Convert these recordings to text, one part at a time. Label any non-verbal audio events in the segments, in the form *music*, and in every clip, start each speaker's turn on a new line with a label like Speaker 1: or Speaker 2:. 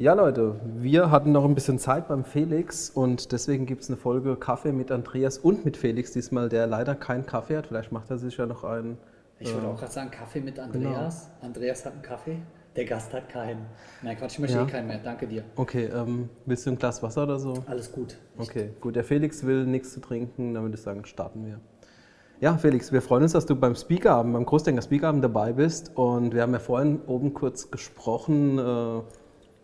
Speaker 1: Ja, Leute, wir hatten noch ein bisschen Zeit beim Felix und deswegen gibt es eine Folge Kaffee mit Andreas und mit Felix diesmal, der leider keinen Kaffee hat. Vielleicht macht er sich ja noch einen.
Speaker 2: Ich würde
Speaker 1: äh,
Speaker 2: auch gerade sagen, Kaffee mit Andreas.
Speaker 1: Genau.
Speaker 2: Andreas hat einen Kaffee, der Gast hat keinen. Nein, Quatsch, ich möchte
Speaker 1: Ja.
Speaker 2: eh keinen mehr. Danke dir.
Speaker 1: Okay, ähm, willst du ein Glas Wasser oder so?
Speaker 2: Alles gut.
Speaker 1: Okay, gut. Der Felix will nichts zu trinken, dann würde ich sagen, starten wir. Ja, Felix, wir freuen uns, dass du beim Speakerabend, beim Großdenker Speakerabend dabei bist. Und wir haben ja vorhin oben kurz gesprochen. Äh,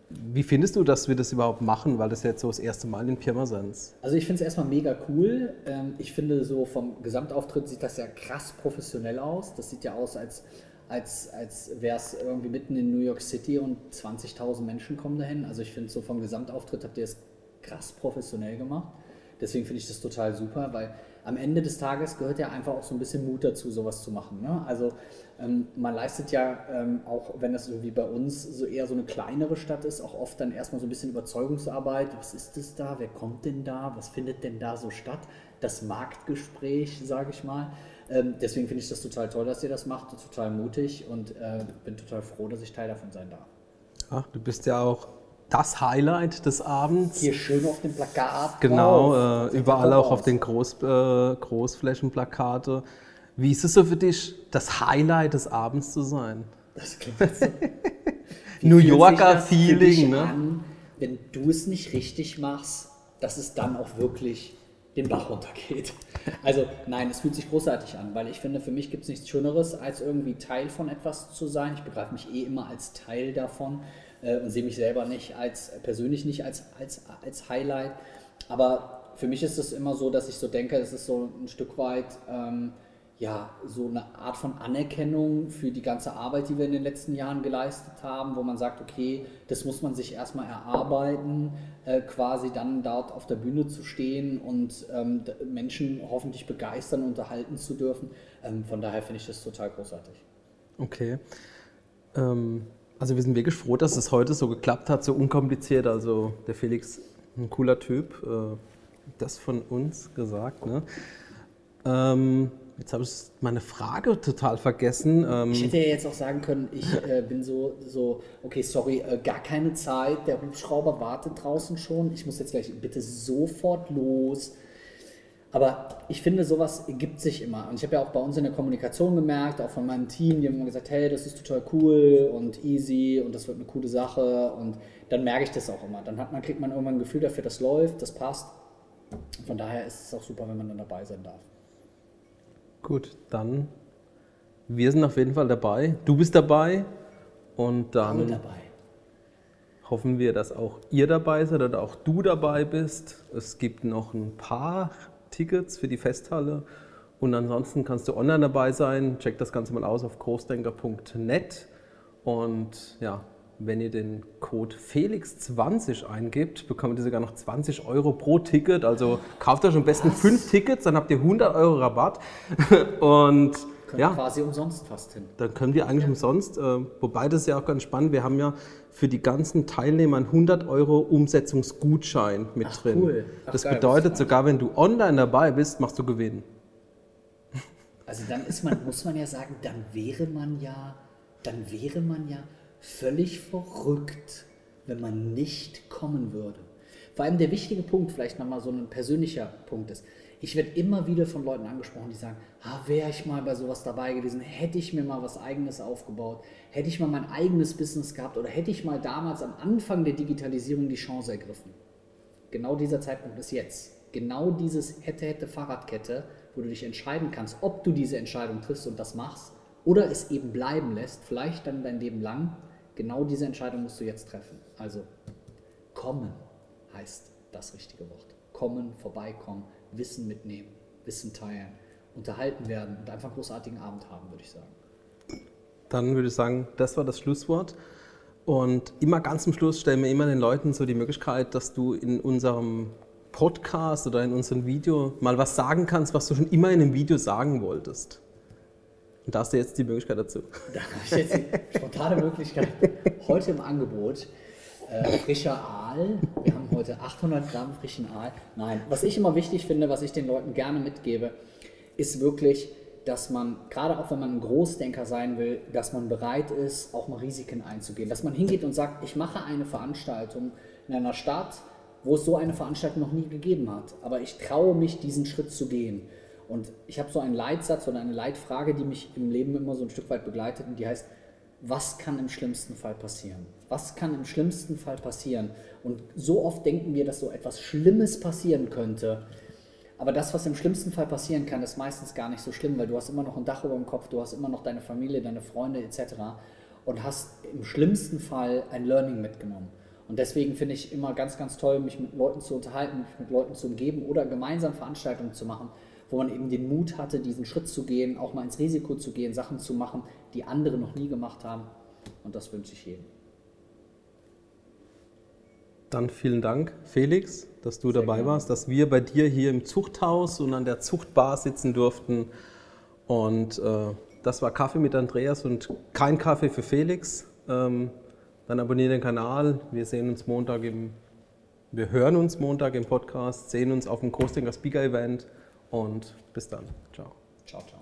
Speaker 1: wie findest du, dass wir das überhaupt machen? Weil das jetzt so das erste Mal in Pirmasens.
Speaker 2: Also ich finde es erstmal mega cool. Ähm, Ich finde so vom Gesamtauftritt sieht das ja krass professionell aus. Das sieht ja aus, als, als, als wäre es irgendwie mitten in New York City und 20.000 Menschen kommen dahin. Also ich finde so vom Gesamtauftritt habt ihr es krass professionell gemacht. Deswegen finde ich das total super, weil am Ende des Tages gehört ja einfach auch so ein bisschen Mut dazu, sowas zu machen. Ne? Also ähm, man leistet ja ähm, auch, wenn das so wie bei uns so eher so eine kleinere Stadt ist, auch oft dann erstmal so ein bisschen Überzeugungsarbeit. Was ist das da? Wer kommt denn da? Was findet denn da so statt? Das Marktgespräch, sage ich mal. Ähm, deswegen finde ich das total toll, dass ihr das macht, total mutig und äh, bin total froh, dass ich Teil davon sein darf.
Speaker 1: Ach, du bist ja auch das Highlight des Abends.
Speaker 2: Hier schön auf dem Plakat.
Speaker 1: Genau, äh, überall auch auf den Groß, äh, Großflächenplakate. Wie ist es so für dich, das Highlight des Abends zu sein?
Speaker 2: Das klingt jetzt so. *laughs*
Speaker 1: New Yorker Feeling, ne?
Speaker 2: An, wenn du es nicht richtig machst, dass es dann auch wirklich den Bach runtergeht. Also nein, es fühlt sich großartig an, weil ich finde, für mich gibt es nichts Schöneres, als irgendwie Teil von etwas zu sein. Ich begreife mich eh immer als Teil davon äh, und sehe mich selber nicht als persönlich nicht als, als, als Highlight. Aber für mich ist es immer so, dass ich so denke, es ist so ein Stück weit ähm, ja, so eine Art von Anerkennung für die ganze Arbeit, die wir in den letzten Jahren geleistet haben, wo man sagt, okay, das muss man sich erstmal erarbeiten, äh, quasi dann dort auf der Bühne zu stehen und ähm, Menschen hoffentlich begeistern, unterhalten zu dürfen. Ähm, von daher finde ich das total großartig.
Speaker 1: Okay. Ähm, also wir sind wirklich froh, dass es heute so geklappt hat, so unkompliziert. Also der Felix, ein cooler Typ, äh, das von uns gesagt. Ne? Jetzt habe ich meine Frage total vergessen. Ähm,
Speaker 2: Ich hätte ja jetzt auch sagen können, ich äh, bin so, so, okay, sorry, äh, gar keine Zeit, der Hubschrauber wartet draußen schon, ich muss jetzt gleich bitte sofort los. Aber ich finde, sowas ergibt sich immer. Und ich habe ja auch bei uns in der Kommunikation gemerkt, auch von meinem Team, die haben immer gesagt, hey, das ist total cool und easy und das wird eine coole Sache. Und dann merke ich das auch immer. Dann hat man, kriegt man irgendwann ein Gefühl dafür, das läuft, das passt. Von daher ist es auch super, wenn man dann dabei sein darf.
Speaker 1: Gut, dann wir sind auf jeden Fall dabei. Du bist dabei und dann
Speaker 2: dabei.
Speaker 1: hoffen wir, dass auch ihr dabei seid oder auch du dabei bist. Es gibt noch ein paar Tickets für die Festhalle und ansonsten kannst du online dabei sein. Check das Ganze mal aus auf großdenker.net und ja, wenn ihr den Code Felix20 eingibt, bekommt ihr sogar noch 20 Euro pro Ticket. Also kauft euch am besten fünf Tickets, dann habt ihr 100 Euro Rabatt. *laughs* Und
Speaker 2: Können
Speaker 1: ja,
Speaker 2: quasi umsonst fast hin.
Speaker 1: dann können die eigentlich umsonst, äh, wobei das ist ja auch ganz spannend, wir haben ja für die ganzen Teilnehmer einen 100 Euro Umsetzungsgutschein mit
Speaker 2: Ach,
Speaker 1: drin.
Speaker 2: cool. Ach,
Speaker 1: das
Speaker 2: geil,
Speaker 1: bedeutet, sogar wenn du online dabei bist, machst du Gewinn.
Speaker 2: Also dann ist man, muss man ja sagen, dann wäre man ja, dann wäre man ja völlig verrückt, wenn man nicht kommen würde. Vor allem der wichtige Punkt, vielleicht nochmal so ein persönlicher Punkt ist. Ich werde immer wieder von Leuten angesprochen, die sagen, ah, wäre ich mal bei sowas dabei gewesen, hätte ich mir mal was eigenes aufgebaut, hätte ich mal mein eigenes Business gehabt oder hätte ich mal damals am Anfang der Digitalisierung die Chance ergriffen. Genau dieser Zeitpunkt ist jetzt. Genau dieses hätte, hätte Fahrradkette, wo du dich entscheiden kannst, ob du diese Entscheidung triffst und das machst oder es eben bleiben lässt, vielleicht dann dein Leben lang. Genau diese Entscheidung musst du jetzt treffen. Also kommen heißt das richtige Wort. Kommen, vorbeikommen, Wissen mitnehmen, Wissen teilen, unterhalten werden und einfach einen großartigen Abend haben, würde ich sagen.
Speaker 1: Dann würde ich sagen, das war das Schlusswort. Und immer ganz zum Schluss stellen wir immer den Leuten so die Möglichkeit, dass du in unserem Podcast oder in unserem Video mal was sagen kannst, was du schon immer in einem Video sagen wolltest. Und da hast du jetzt die Möglichkeit dazu. *laughs*
Speaker 2: Da habe ich jetzt die spontane Möglichkeit. Heute im Angebot äh, frischer Aal. Wir haben heute 800 Gramm frischen Aal. Nein, was ich immer wichtig finde, was ich den Leuten gerne mitgebe, ist wirklich dass man, gerade auch wenn man ein Großdenker sein will, dass man bereit ist, auch mal Risiken einzugehen. Dass man hingeht und sagt, ich mache eine Veranstaltung in einer Stadt, wo es so eine Veranstaltung noch nie gegeben hat. Aber ich traue mich, diesen Schritt zu gehen. Und ich habe so einen Leitsatz oder eine Leitfrage, die mich im Leben immer so ein Stück weit begleitet und die heißt, was kann im schlimmsten Fall passieren? Was kann im schlimmsten Fall passieren? Und so oft denken wir, dass so etwas Schlimmes passieren könnte. Aber das, was im schlimmsten Fall passieren kann, ist meistens gar nicht so schlimm, weil du hast immer noch ein Dach über dem Kopf, du hast immer noch deine Familie, deine Freunde etc. und hast im schlimmsten Fall ein Learning mitgenommen. Und deswegen finde ich immer ganz, ganz toll, mich mit Leuten zu unterhalten, mich mit Leuten zu umgeben oder gemeinsam Veranstaltungen zu machen, wo man eben den Mut hatte, diesen Schritt zu gehen, auch mal ins Risiko zu gehen, Sachen zu machen, die andere noch nie gemacht haben. Und das wünsche ich jedem.
Speaker 1: Dann vielen Dank, Felix, dass du Sehr dabei gerne. warst, dass wir bei dir hier im Zuchthaus und an der Zuchtbar sitzen durften. Und äh, das war Kaffee mit Andreas und kein Kaffee für Felix. Ähm, dann abonniere den Kanal. Wir sehen uns Montag im, wir hören uns Montag im Podcast, sehen uns auf dem Coastinger Speaker Event und bis dann. Ciao. Ciao, ciao.